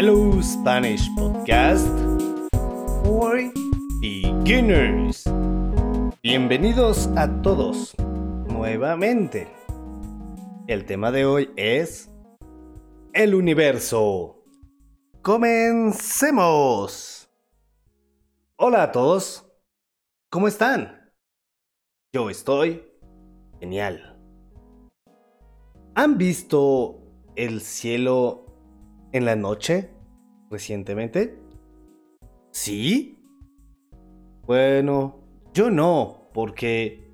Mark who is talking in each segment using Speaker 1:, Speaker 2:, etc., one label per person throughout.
Speaker 1: Hello Spanish Podcast for Beginners. Bienvenidos a todos nuevamente. El tema de hoy es el universo. Comencemos. Hola a todos. ¿Cómo están? Yo estoy genial. ¿Han visto el cielo en la noche recientemente? ¿Sí? Bueno, yo no, porque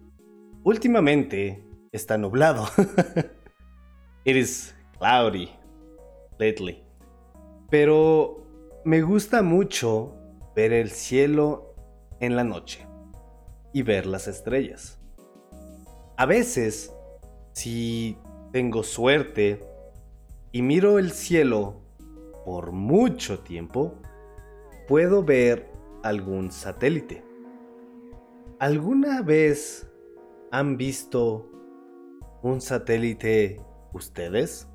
Speaker 1: últimamente está nublado. It is cloudy lately. Pero me gusta mucho ver el cielo en la noche y ver las estrellas. A veces, si tengo suerte y miro el cielo por mucho tiempo, puedo ver algún satélite. ¿Alguna vez han visto un satélite ustedes?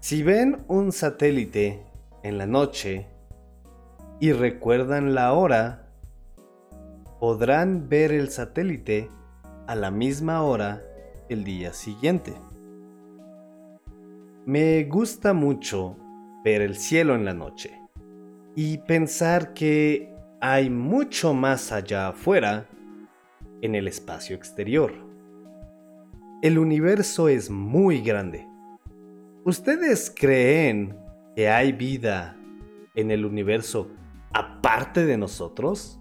Speaker 1: Si ven un satélite en la noche y recuerdan la hora, podrán ver el satélite a la misma hora el día siguiente. Me gusta mucho ver el cielo en la noche y pensar que hay mucho más allá afuera en el espacio exterior. El universo es muy grande. ¿Ustedes creen que hay vida en el universo aparte de nosotros?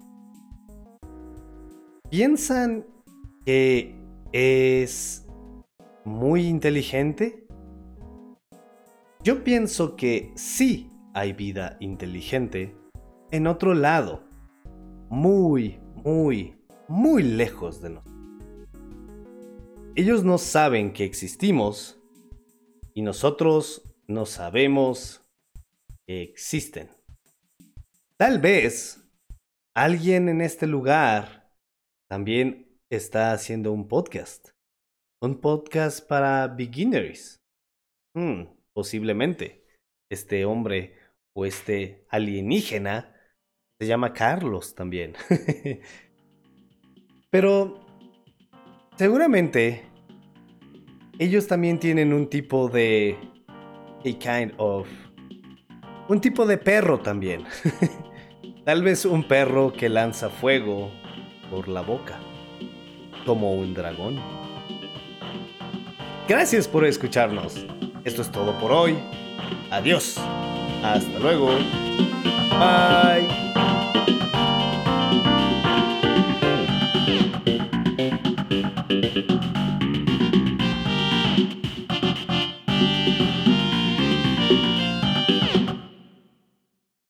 Speaker 1: ¿Piensan que es muy inteligente? Yo pienso que sí hay vida inteligente en otro lado, muy, muy, muy lejos de nosotros. Ellos no saben que existimos y nosotros no sabemos que existen. Tal vez alguien en este lugar también está haciendo un podcast. Un podcast para beginners. Hmm posiblemente este hombre o este alienígena se llama Carlos también. Pero seguramente ellos también tienen un tipo de a kind of un tipo de perro también. Tal vez un perro que lanza fuego por la boca, como un dragón. Gracias por escucharnos. Esto es todo por hoy. Adiós. Hasta luego. Bye.